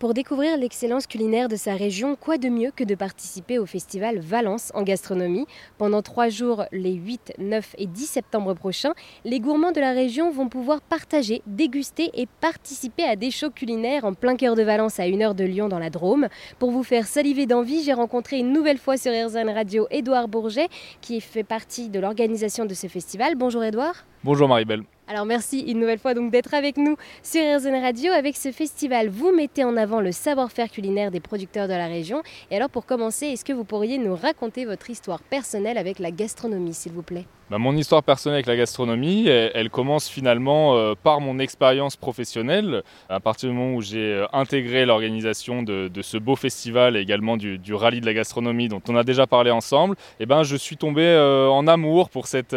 Pour découvrir l'excellence culinaire de sa région, quoi de mieux que de participer au festival Valence en gastronomie Pendant trois jours, les 8, 9 et 10 septembre prochains, les gourmands de la région vont pouvoir partager, déguster et participer à des shows culinaires en plein cœur de Valence à une heure de Lyon dans la Drôme. Pour vous faire saliver d'envie, j'ai rencontré une nouvelle fois sur RZN Radio Édouard Bourget qui fait partie de l'organisation de ce festival. Bonjour Édouard. Bonjour Maribel. Alors merci une nouvelle fois donc d'être avec nous sur RZN Radio avec ce festival. Vous mettez en avant le savoir-faire culinaire des producteurs de la région. Et alors pour commencer, est-ce que vous pourriez nous raconter votre histoire personnelle avec la gastronomie, s'il vous plaît? Bah, mon histoire personnelle avec la gastronomie, elle, commence finalement euh, par mon expérience professionnelle. À partir du moment où j'ai euh, intégré l'organisation de, ce beau festival et également du, rallye de la gastronomie dont on a déjà parlé ensemble, eh ben, je suis tombé euh, en amour pour cet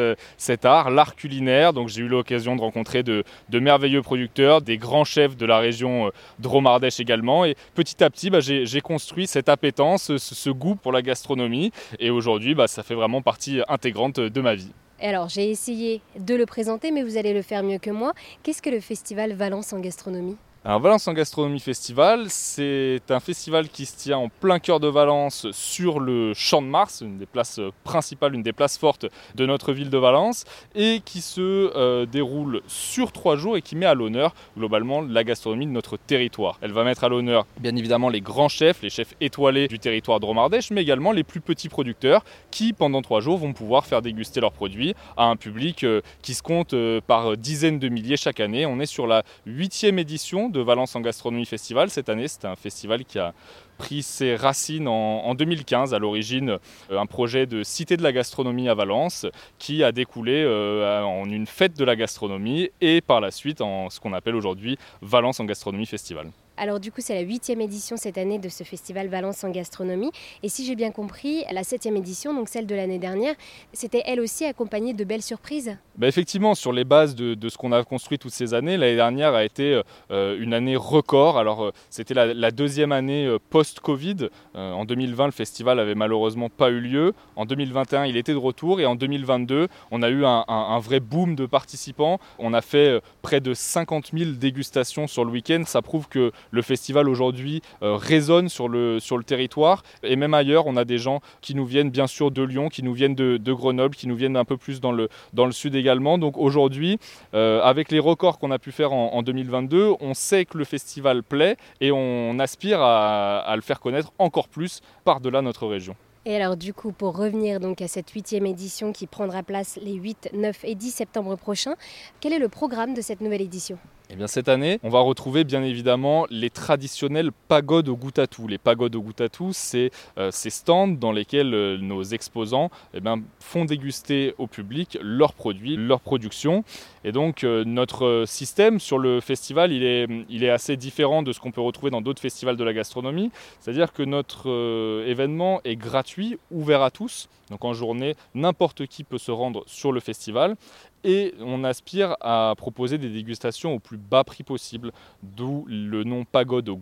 art, l'art culinaire. Donc j'ai eu l'occasion de rencontrer de, merveilleux producteurs, des grands chefs de la région Dromardèche également. Et petit à petit, bah, j'ai construit cette appétence, ce, goût pour la gastronomie. Et aujourd'hui, bah, ça fait vraiment partie intégrante de ma vie alors, j'ai essayé de le présenter, mais vous allez le faire mieux que moi. Qu'est-ce que le festival Valence en gastronomie? Alors Valence en Gastronomie Festival, c'est un festival qui se tient en plein cœur de Valence sur le Champ de Mars, une des places principales, une des places fortes de notre ville de Valence, et qui se euh, déroule sur trois jours et qui met à l'honneur globalement la gastronomie de notre territoire. Elle va mettre à l'honneur bien évidemment les grands chefs, les chefs étoilés du territoire de Romardèche, mais également les plus petits producteurs qui pendant trois jours vont pouvoir faire déguster leurs produits à un public euh, qui se compte euh, par dizaines de milliers chaque année. On est sur la huitième édition de Valence en Gastronomie Festival. Cette année, c'est un festival qui a pris ses racines en, 2015, à l'origine euh, un projet de cité de la gastronomie à Valence, qui a découlé euh, en une fête de la gastronomie et par la suite en ce qu'on appelle aujourd'hui Valence en Gastronomie Festival. Alors du coup, c'est la huitième édition cette année de ce festival Valence en gastronomie. Et si j'ai bien compris, la septième édition, donc celle de l'année dernière, c'était elle aussi accompagnée de belles surprises? Bah Effectivement, sur les bases de, ce qu'on a construit toutes ces années, l'année dernière a été euh, une année record. Alors euh, c'était la, deuxième année euh, post-Covid. en 2020, le festival avait malheureusement pas eu lieu. En 2021, il était de retour. Et en 2022, on a eu un, un vrai boom de participants. On a fait près de 50 000 dégustations sur le week-end. Ça prouve que le festival aujourd'hui euh, résonne sur le, territoire. Et même ailleurs, on a des gens qui nous viennent bien sûr de Lyon, qui nous viennent de, Grenoble, qui nous viennent un peu plus dans le, sud également. Donc aujourd'hui, euh, avec les records qu'on a pu faire en, 2022, on sait que le festival plaît et on aspire à, à le faire connaître encore plus par-delà notre région. Et alors du coup, pour revenir donc à cette huitième édition qui prendra place les 8, 9 et 10 septembre prochains, quel est le programme de cette nouvelle édition? Eh bien, cette année, on va retrouver bien évidemment les traditionnelles pagodes au goût à tout. Les pagodes au goût à tout, c'est euh, ces stands dans lesquels euh, nos exposants eh font déguster au public leurs produits, leurs productions. Et donc euh, notre système sur le festival, il est, il est assez différent de ce qu'on peut retrouver dans d'autres festivals de la gastronomie. C'est-à-dire que notre événement est gratuit, ouvert à tous. Donc en journée, n'importe qui peut se rendre sur le festival et on aspire à proposer des dégustations au plus bas prix possible, d'où le nom pagode au.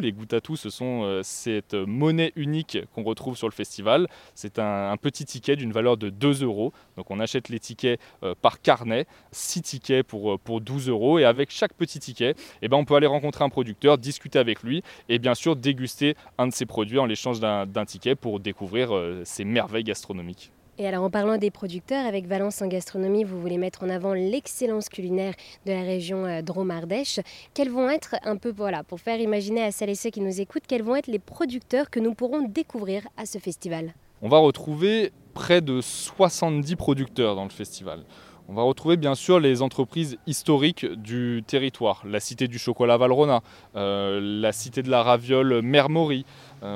Les goût à tout, ce sont euh, cette monnaie unique qu'on retrouve sur le festival. C'est un, petit ticket d'une valeur de 2 euros. Donc on achète les tickets euh, par carnet, 6 tickets pour, euh, pour 12 euros. Et avec chaque petit ticket, eh ben, on peut aller rencontrer un producteur, discuter avec lui et bien sûr déguster un de ses produits en l'échange d'un ticket pour découvrir ses merveilles gastronomiques. Et alors en parlant des producteurs, avec Valence en gastronomie, vous voulez mettre en avant l'excellence culinaire de la région euh, Dromardèche. Quels vont être un peu, voilà, pour faire imaginer à celles et ceux qui nous écoutent, quels vont être les producteurs que nous pourrons découvrir à ce festival? On va retrouver près de 70 producteurs dans le festival. On va retrouver bien sûr les entreprises historiques du territoire, la cité du chocolat Valrona, euh, la cité de la raviole Mermory,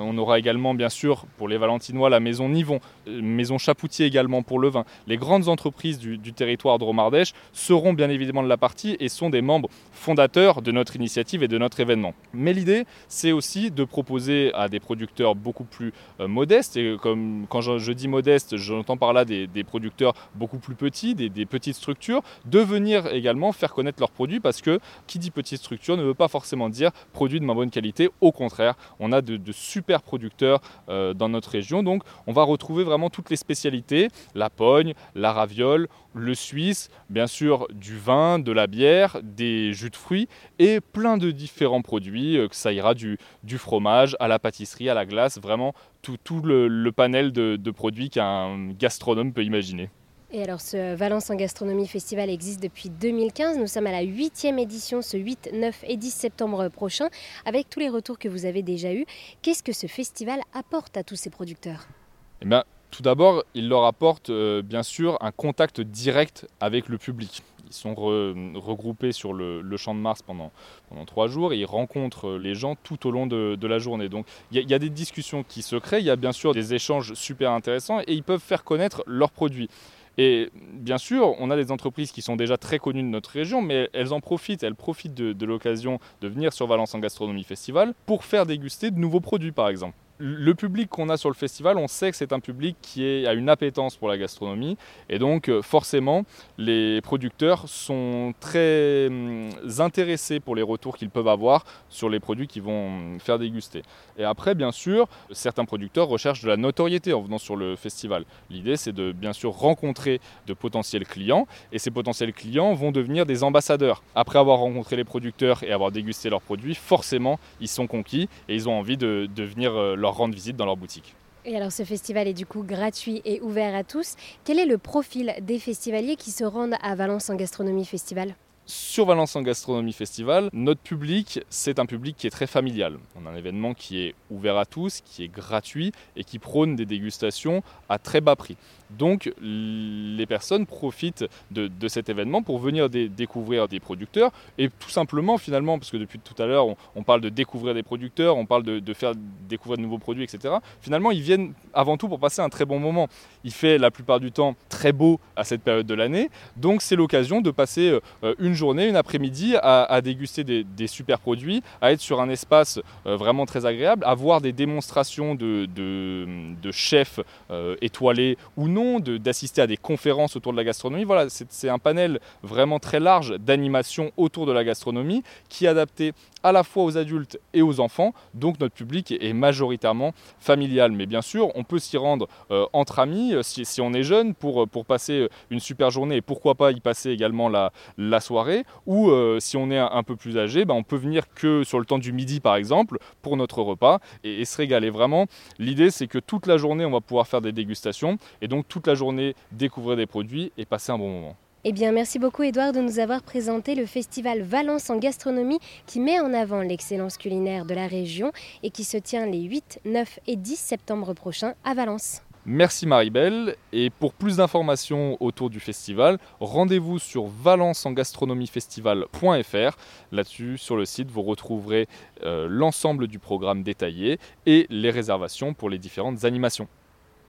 on aura également, bien sûr, pour les Valentinois, la maison Nivon, euh, maison Chapoutier également pour le vin. Les grandes entreprises du, territoire de Romardèche seront bien évidemment de la partie et sont des membres fondateurs de notre initiative et de notre événement. Mais l'idée, c'est aussi de proposer à des producteurs beaucoup plus euh, modestes, et comme quand je, dis modeste, j'entends par là des, producteurs beaucoup plus petits, des, petites structures, de venir également faire connaître leurs produits parce que qui dit petite structure ne veut pas forcément dire produit de moins bonne qualité. Au contraire, on a de, de super super producteurs dans notre région. Donc on va retrouver vraiment toutes les spécialités, la pogne, la raviole, le suisse, bien sûr du vin, de la bière, des jus de fruits et plein de différents produits, que ça ira du, du fromage à la pâtisserie, à la glace, vraiment tout, le, panel de produits qu'un gastronome peut imaginer. Et alors ce Valence en gastronomie festival existe depuis 2015. Nous sommes à la huitième édition ce 8, 9 et 10 septembre prochain. Avec tous les retours que vous avez déjà eus, qu'est-ce que ce festival apporte à tous ces producteurs? Eh bien, Tout d'abord, il leur apporte euh, bien sûr un contact direct avec le public. Ils sont regroupés sur le, champ de Mars pendant, pendant trois jours et ils rencontrent les gens tout au long de, la journée. Donc il y, a des discussions qui se créent, il y a bien sûr des échanges super intéressants et ils peuvent faire connaître leurs produits. Et bien sûr, on a des entreprises qui sont déjà très connues de notre région, mais elles en profitent, elles profitent de, l'occasion de venir sur Valence en Gastronomie Festival pour faire déguster de nouveaux produits, par exemple le public qu'on a sur le festival, on sait que c'est un public qui a une appétence pour la gastronomie. Et donc, euh, forcément, les producteurs sont très hum, intéressés pour les retours qu'ils peuvent avoir sur les produits qu'ils vont hum, faire déguster. Et après, bien sûr, certains producteurs recherchent de la notoriété en venant sur le festival. L'idée, c'est de bien sûr rencontrer de potentiels clients. Et ces potentiels clients vont devenir des ambassadeurs. Après avoir rencontré les producteurs et avoir dégusté leurs produits, forcément, ils sont conquis et ils ont envie de, de venir euh, rendre visite dans leur boutique. Et alors ce festival est du coup gratuit et ouvert à tous. Quel est le profil des festivaliers qui se rendent à Valence en Gastronomie Festival? Sur Valence en Gastronomie Festival, notre public, c'est un public qui est très familial. On a un événement qui est ouvert à tous, qui est gratuit et qui prône des dégustations à très bas prix. Donc les personnes profitent de, cet événement pour venir découvrir des producteurs et tout simplement finalement, parce que depuis tout à l'heure on, parle de découvrir des producteurs, on parle de, faire découvrir de nouveaux produits, etc. Finalement ils viennent avant tout pour passer un très bon moment. Il fait la plupart du temps très beau à cette période de l'année, donc c'est l'occasion de passer euh, une une après-midi à, déguster des, super produits, à être sur un espace euh, vraiment très agréable, à voir des démonstrations de, chefs euh, étoilés ou non d'assister à des conférences autour de la gastronomie. Voilà, c'est un panel vraiment très large d'animation autour de la gastronomie qui est adapté à la fois aux adultes et aux enfants. Donc notre public est majoritairement familial. Mais bien sûr, on peut s'y rendre euh, entre amis euh, si, on est jeune pour, euh, pour passer une super journée et pourquoi pas y passer également la, la soirée. Ou si on est un, peu plus âgé, ben, on peut venir que sur le temps du midi par exemple pour notre repas et, et se régaler. Vraiment, l'idée c'est que toute la journée on va pouvoir faire des dégustations et donc toute la journée découvrir des produits et passer un bon moment. Eh bien, merci beaucoup Edouard de nous avoir présenté le festival Valence en gastronomie qui met en avant l'excellence culinaire de la région et qui se tient les 8, 9 et 10 septembre prochains à Valence. Merci Maribel et pour plus d'informations autour du festival, rendez-vous sur valenceangastronomiefestival.fr. Là-dessus, sur le site, vous retrouverez euh, l'ensemble du programme détaillé et les réservations pour les différentes animations.